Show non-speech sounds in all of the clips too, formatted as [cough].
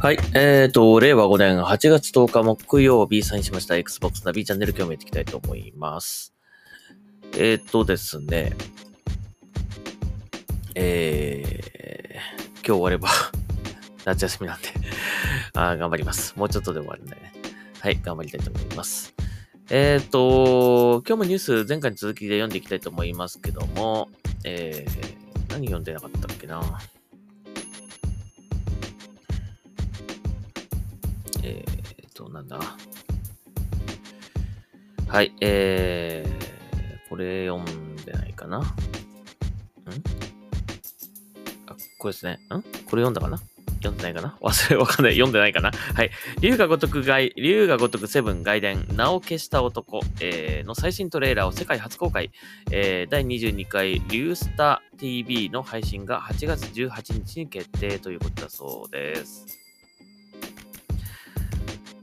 はい。えっ、ー、と、令和5年8月10日木曜日サインしました Xbox ナビチャンネル今日もやっていきたいと思います。えっ、ー、とですね。えー、今日終われば [laughs] 夏休みなんであ頑張ります。もうちょっとで終わるんでね。はい、頑張りたいと思います。えっ、ー、と、今日もニュース前回に続きで読んでいきたいと思いますけども、えー、何読んでなかったっけなえーと、なんだ？はい、えー、これ読んでないかな？ん？あ、これですね。ん？これ読んだかな？読んでないかな？忘れ、わかんない。読んでないかな？はい。竜が如く外、竜が如くセブン外伝、名を消した男、えー、の最新トレーラーを世界初公開、えー、第22回竜スタ TV の配信が8月18日に決定ということだそうです。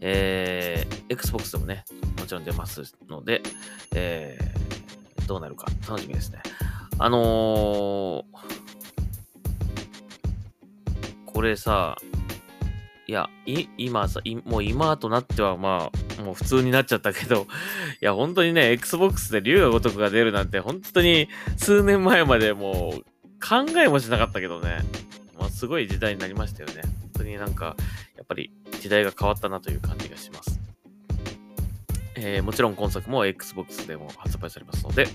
えー、Xbox でもね、もちろん出ますので、えー、どうなるか楽しみですね。あのー、これさ、いや、い、今さ、いもう今となってはまあ、もう普通になっちゃったけど、[laughs] いや、本当にね、Xbox で竜が如くが出るなんて、本当に数年前までもう考えもしなかったけどね、まあ、すごい時代になりましたよね。本当になんか、やっぱり時代が変わったなという感じがします。えー、もちろん今作も Xbox でも発売されますので、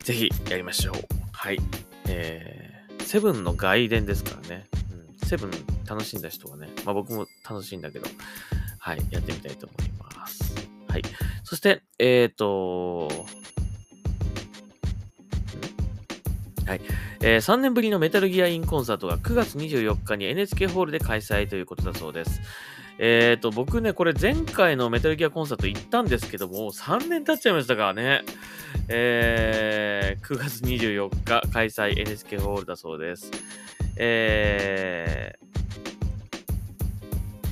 ぜひやりましょう。はい。えー、セブンの外伝ですからね。うん、セブン楽しんだ人はね、まあ僕も楽しいんだけど、はい、やってみたいと思います。はい。そして、えっ、ー、と、はい。えー、3年ぶりのメタルギアインコンサートが9月24日に NHK ホールで開催ということだそうです。えっ、ー、と、僕ね、これ前回のメタルギアコンサート行ったんですけども、3年経っちゃいましたからね。えー、9月24日開催 NHK ホールだそうです。え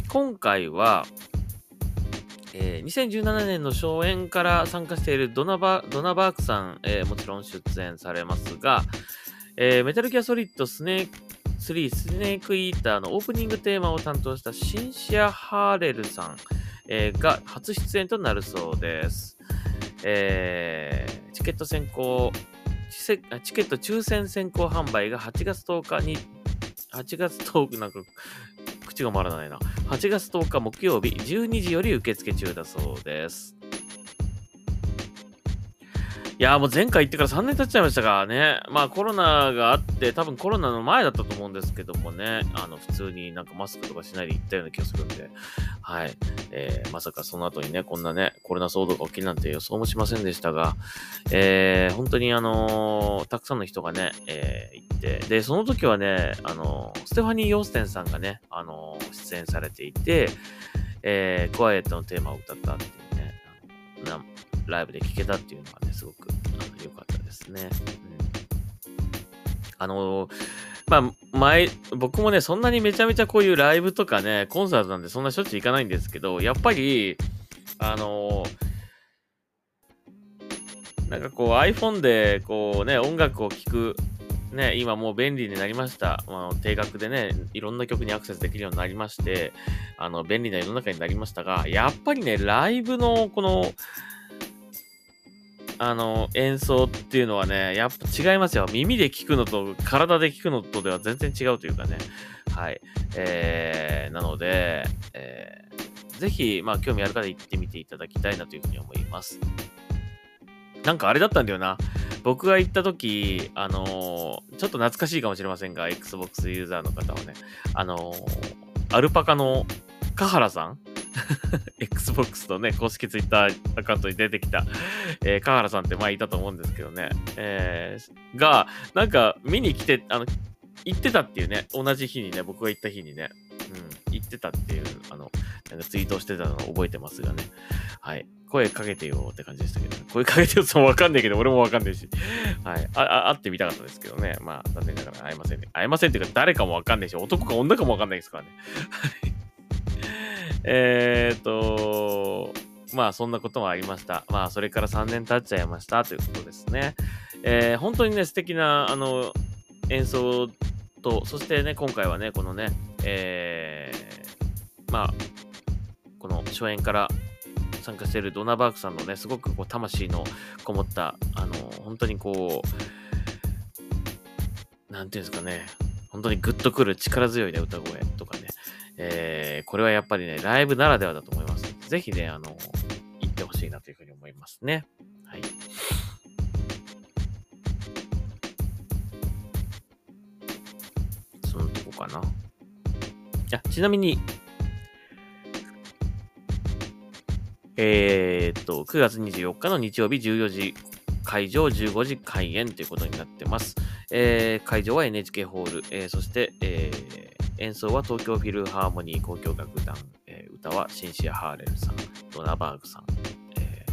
ー、今回は、えー、2017年の初演から参加しているドナバドナバークさん、えー、もちろん出演されますが、えー、メタルギアソリッドスネーク3スネークイーターのオープニングテーマを担当したシンシア・ハーレルさん、えー、が初出演となるそうです。えー、チケット先行チケット抽選先行販売が8月10日に、8月10日、なんか、口が回らないな。8月10日木曜日12時より受付中だそうです。いやもう前回行ってから3年経っちゃいましたからね。まあコロナがあって、多分コロナの前だったと思うんですけどもね、あの普通になんかマスクとかしないで行ったような気がするんで、はい。えー、まさかその後にね、こんなね、コロナ騒動が起きるなんて予想もしませんでしたが、えー、本当にあのー、たくさんの人がね、えー、行って、で、その時はね、あの、ステファニー・ヨーステンさんがね、あの、出演されていて、えー、クワイエットのテーマを歌ったっていう、ライブで聴けたっていうのがね、すごく良かったですね。うん、あの、まあ、前、僕もね、そんなにめちゃめちゃこういうライブとかね、コンサートなんでそんなしょっちゅう行かないんですけど、やっぱり、あの、なんかこう iPhone でこうね、音楽を聴く、ね、今もう便利になりました。まあ、定額でね、いろんな曲にアクセスできるようになりまして、あの、便利な世の中になりましたが、やっぱりね、ライブのこの、あの、演奏っていうのはね、やっぱ違いますよ。耳で聞くのと体で聞くのとでは全然違うというかね。はい。えー、なので、えー、ぜひ、まあ、興味ある方行ってみていただきたいなというふうに思います。なんかあれだったんだよな。僕が行った時、あのー、ちょっと懐かしいかもしれませんが、Xbox ユーザーの方はね、あのー、アルパカのカハラさん [laughs] Xbox とね、公式 Twitter アカウントに出てきた、えー、カハラさんって前いたと思うんですけどね、えー、が、なんか見に来て、あの、行ってたっていうね、同じ日にね、僕が行った日にね、うん、行ってたっていう、あの、なんかツイートしてたのを覚えてますがね、はい。声かけてよって感じでしたけど、声かけてよってもわかんないけど、俺もわかんないし、はい。あ、あ会ってみたかったですけどね、まあ、残念ながら会えませんね。会えませんっていうか、誰かもわかんないし、男か女かもわかんないですからね。はい。えーと、まあそんなこともありました。まあそれから3年経っちゃいましたということですね。えー、本当にね、素敵なあの演奏と、そしてね、今回はね、このね、えー、まあ、この初演から参加しているドナバークさんのね、すごくこう魂のこもった、あの、本当にこう、なんていうんですかね、本当にグッとくる力強いね、歌声とかね、えー、これはやっぱりね、ライブならではだと思います。ぜひね、あの、行ってほしいなというふうに思いますね。はい。そのとこかな。あ、ちなみに、えー、っと、9月24日の日曜日14時会場、15時開演ということになってます。えー、会場は NHK ホール、えー、そして、えー、演奏は東京フィルハーモニー交響楽団、えー、歌はシンシア・ハーレルさん、ドナバーグさん、えー、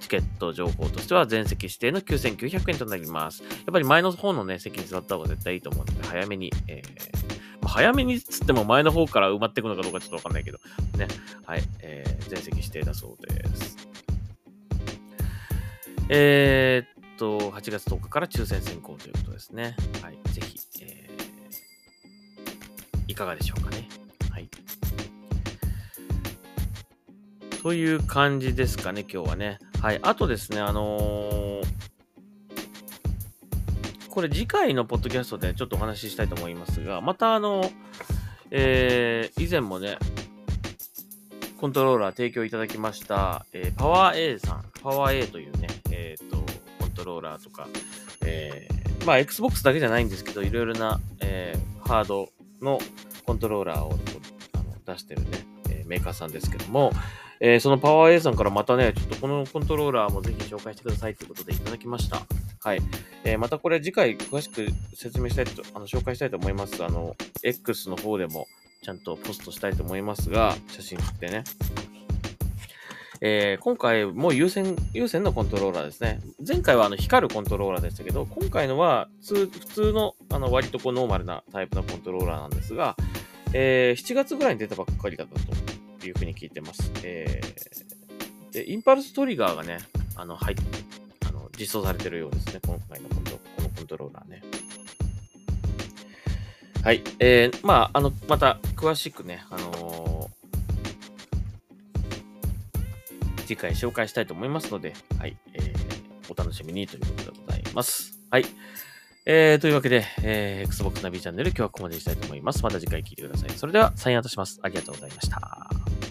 チケット情報としては全席指定の9900円となります。やっぱり前の方のね、席に座った方が絶対いいと思うので、早めに、えー早めにつっても前の方から埋まっていくのかどうかちょっとわかんないけど、ね。はい。えー、全席指定だそうです。えー、っと、8月10日から抽選選考ということですね。はい。ぜひ、えー、いかがでしょうかね。はい。という感じですかね、今日はね。はい。あとですね、あのーこれ次回のポッドキャストでちょっとお話ししたいと思いますが、またあの、えー、以前もね、コントローラー提供いただきました、えー、パワー A さん、パワー A というね、トローラーとか、えー、まあ、Xbox だけじゃないんですけど、いろいろな、えー、ハードのコントローラーをあの出してるね、えー、メーカーさんですけども、えー、そのパワー A さんからまたね、ちょっとこのコントローラーもぜひ紹介してくださいということでいただきました。はい。えー、またこれ次回詳しく説明したいと、あの、紹介したいと思います。あの、X の方でもちゃんとポストしたいと思いますが、写真撮ってね。えー、今回も有線、有線のコントローラーですね。前回はあの光るコントローラーでしたけど、今回のは普通の、あの、割とこうノーマルなタイプのコントローラーなんですが、えー、7月ぐらいに出たばっかりだったというふうに聞いてます。えー、で、インパルストリガーがね、あの、入って、実装されてるようですね。今回のこのこのコントローラーね。はい。えー、まあ、あの、また、詳しくね、あのー、次回紹介したいと思いますので、はい。えー、お楽しみにということでございます。はい。えー、というわけで、えー、Xbox ナビチャンネル今日はここまでにしたいと思います。また次回聞いてください。それでは、サインアウトします。ありがとうございました。